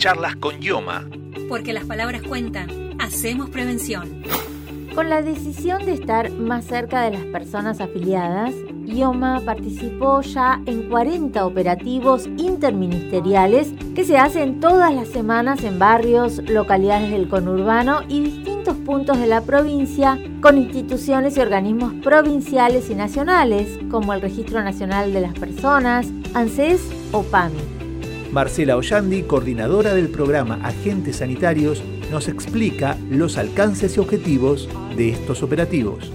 Charlas con Yoma. Porque las palabras cuentan. Hacemos prevención. Con la decisión de estar más cerca de las personas afiliadas, IOMA participó ya en 40 operativos interministeriales que se hacen todas las semanas en barrios, localidades del conurbano y distintos puntos de la provincia con instituciones y organismos provinciales y nacionales como el Registro Nacional de las Personas, ANSES o PAMI. Marcela Ollandi, coordinadora del programa Agentes Sanitarios, nos explica los alcances y objetivos de estos operativos.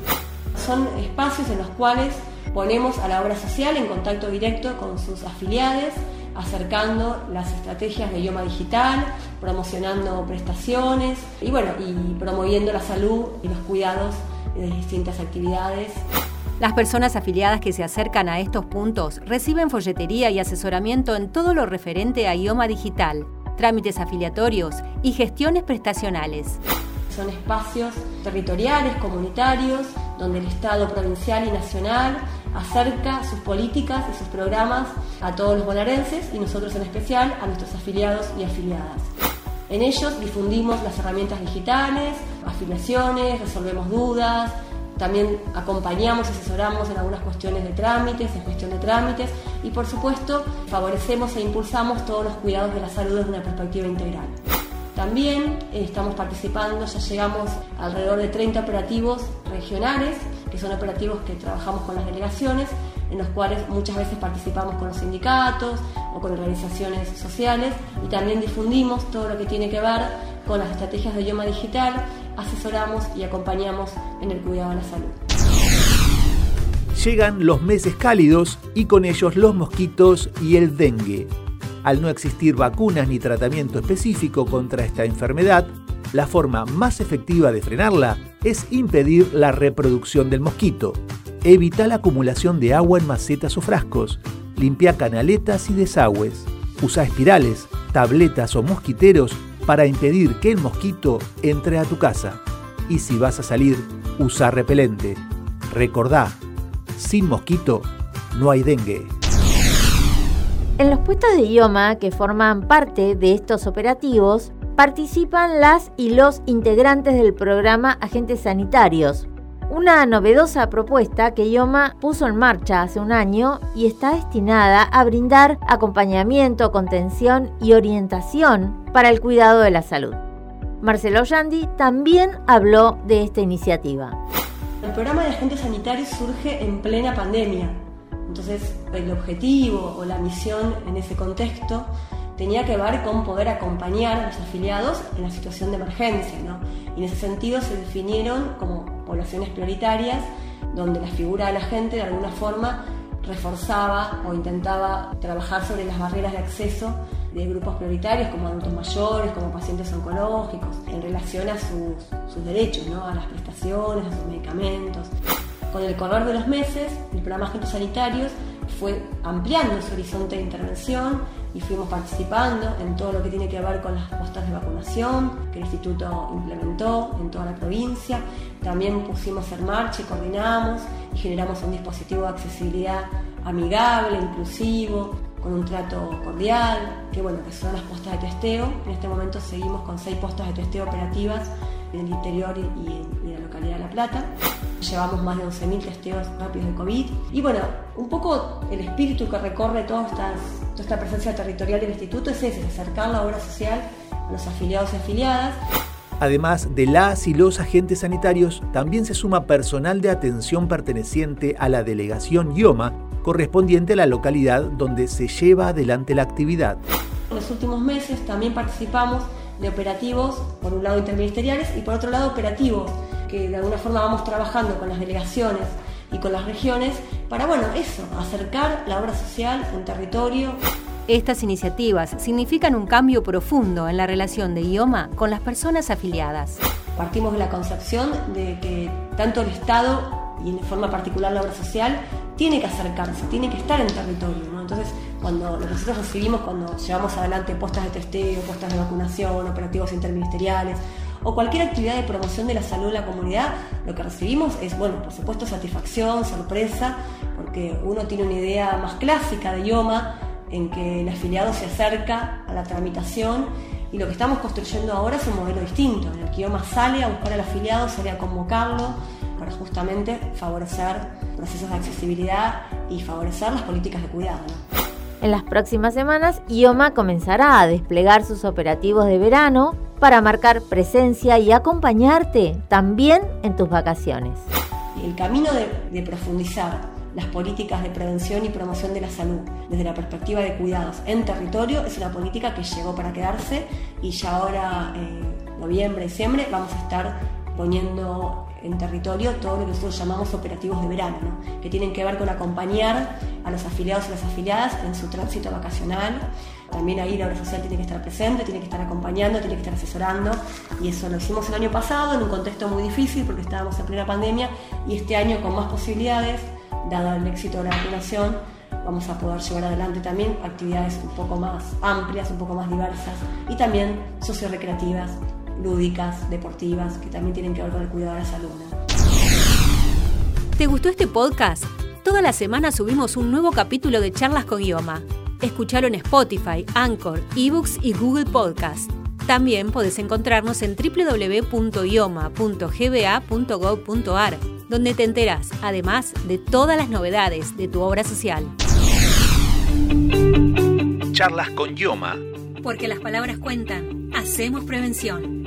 Son espacios en los cuales ponemos a la obra social en contacto directo con sus afiliados, acercando las estrategias de idioma digital, promocionando prestaciones y bueno, y promoviendo la salud y los cuidados de distintas actividades. Las personas afiliadas que se acercan a estos puntos reciben folletería y asesoramiento en todo lo referente a idioma digital, trámites afiliatorios y gestiones prestacionales. Son espacios territoriales, comunitarios, donde el Estado provincial y nacional acerca sus políticas y sus programas a todos los bonaerenses y nosotros en especial a nuestros afiliados y afiliadas. En ellos difundimos las herramientas digitales, afiliaciones, resolvemos dudas, también acompañamos asesoramos en algunas cuestiones de trámites, en cuestión de trámites y por supuesto favorecemos e impulsamos todos los cuidados de la salud desde una perspectiva integral. También eh, estamos participando, ya llegamos alrededor de 30 operativos regionales, que son operativos que trabajamos con las delegaciones, en los cuales muchas veces participamos con los sindicatos o con organizaciones sociales y también difundimos todo lo que tiene que ver con las estrategias de idioma digital, asesoramos y acompañamos en el cuidado de la salud. Llegan los meses cálidos y con ellos los mosquitos y el dengue. Al no existir vacunas ni tratamiento específico contra esta enfermedad, la forma más efectiva de frenarla es impedir la reproducción del mosquito. Evita la acumulación de agua en macetas o frascos. Limpia canaletas y desagües. Usa espirales, tabletas o mosquiteros para impedir que el mosquito entre a tu casa. Y si vas a salir, usa repelente. Recordá, sin mosquito no hay dengue. En los puestos de idioma que forman parte de estos operativos, participan las y los integrantes del programa Agentes Sanitarios, una novedosa propuesta que IOMA puso en marcha hace un año y está destinada a brindar acompañamiento, contención y orientación para el cuidado de la salud. Marcelo Yandi también habló de esta iniciativa. El programa de agentes sanitarios surge en plena pandemia, entonces el objetivo o la misión en ese contexto tenía que ver con poder acompañar a los afiliados en la situación de emergencia. ¿no? Y en ese sentido se definieron como poblaciones prioritarias donde la figura de la gente de alguna forma reforzaba o intentaba trabajar sobre las barreras de acceso de grupos prioritarios como adultos mayores, como pacientes oncológicos, en relación a sus, derechos, ¿no? a las prestaciones, a sus medicamentos. Con el correr de los meses, el programa Agentes Sanitarios fue ampliando su horizonte de intervención y fuimos participando en todo lo que tiene que ver con las postas de vacunación que el instituto implementó en toda la provincia. También pusimos en marcha y coordinamos y generamos un dispositivo de accesibilidad amigable, inclusivo, con un trato cordial, que bueno, que son las postas de testeo. En este momento seguimos con seis postas de testeo operativas en el interior y, en, la localidad de La Plata. Llevamos más de 11.000 testeos rápidos de COVID. Y bueno, un poco el espíritu que recorre toda esta, toda esta presencia territorial del instituto es ese, acercar la obra social a los afiliados y afiliadas. Además de las y los agentes sanitarios, también se suma personal de atención perteneciente a la delegación IOMA correspondiente a la localidad donde se lleva adelante la actividad. En los últimos meses también participamos de operativos, por un lado interministeriales y por otro lado operativos, que de alguna forma vamos trabajando con las delegaciones y con las regiones para, bueno, eso, acercar la obra social en territorio. Estas iniciativas significan un cambio profundo en la relación de IOMA con las personas afiliadas. Partimos de la concepción de que tanto el Estado y en forma particular la obra social, tiene que acercarse, tiene que estar en territorio. Entonces, cuando nosotros recibimos, cuando llevamos adelante postas de testeo, postas de vacunación, operativos interministeriales o cualquier actividad de promoción de la salud en la comunidad, lo que recibimos es, bueno, por supuesto, satisfacción, sorpresa, porque uno tiene una idea más clásica de IOMA en que el afiliado se acerca a la tramitación Y lo que estamos construyendo ahora es un modelo distinto, en el que IOMA sale a buscar al afiliado, sale a convocarlo para justamente favorecer procesos de accesibilidad y favorecer las políticas de cuidado. En las próximas semanas, IOMA comenzará a desplegar sus operativos de verano para marcar presencia y acompañarte también en tus vacaciones. El camino de, de profundizar las políticas de prevención y promoción de la salud desde la perspectiva de cuidados en territorio es una política que llegó para quedarse y ya ahora, eh, noviembre, diciembre, vamos a estar poniendo en territorio todo lo que nosotros llamamos operativos de verano, que tienen que ver con acompañar a los afiliados y las afiliadas en su tránsito vacacional. También ahí la obra social tiene que estar presente, tiene que estar acompañando, tiene que estar asesorando. Y eso lo hicimos el año pasado en un contexto muy difícil porque estábamos en plena pandemia y este año con más posibilidades dado el éxito de la vacunación, vamos a poder llevar adelante también actividades un poco más amplias, un poco más diversas y también socio-recreativas, lúdicas, deportivas, que también tienen que ver con el cuidado de la salud. ¿Te gustó este podcast? Toda la semana subimos un nuevo capítulo de Charlas con Ioma. Escuchalo en Spotify, Anchor, eBooks y Google Podcast. También podés encontrarnos en www.ioma.gba.gov.ar donde te enteras, además de todas las novedades de tu obra social. Charlas con Yoma. Porque las palabras cuentan. Hacemos prevención.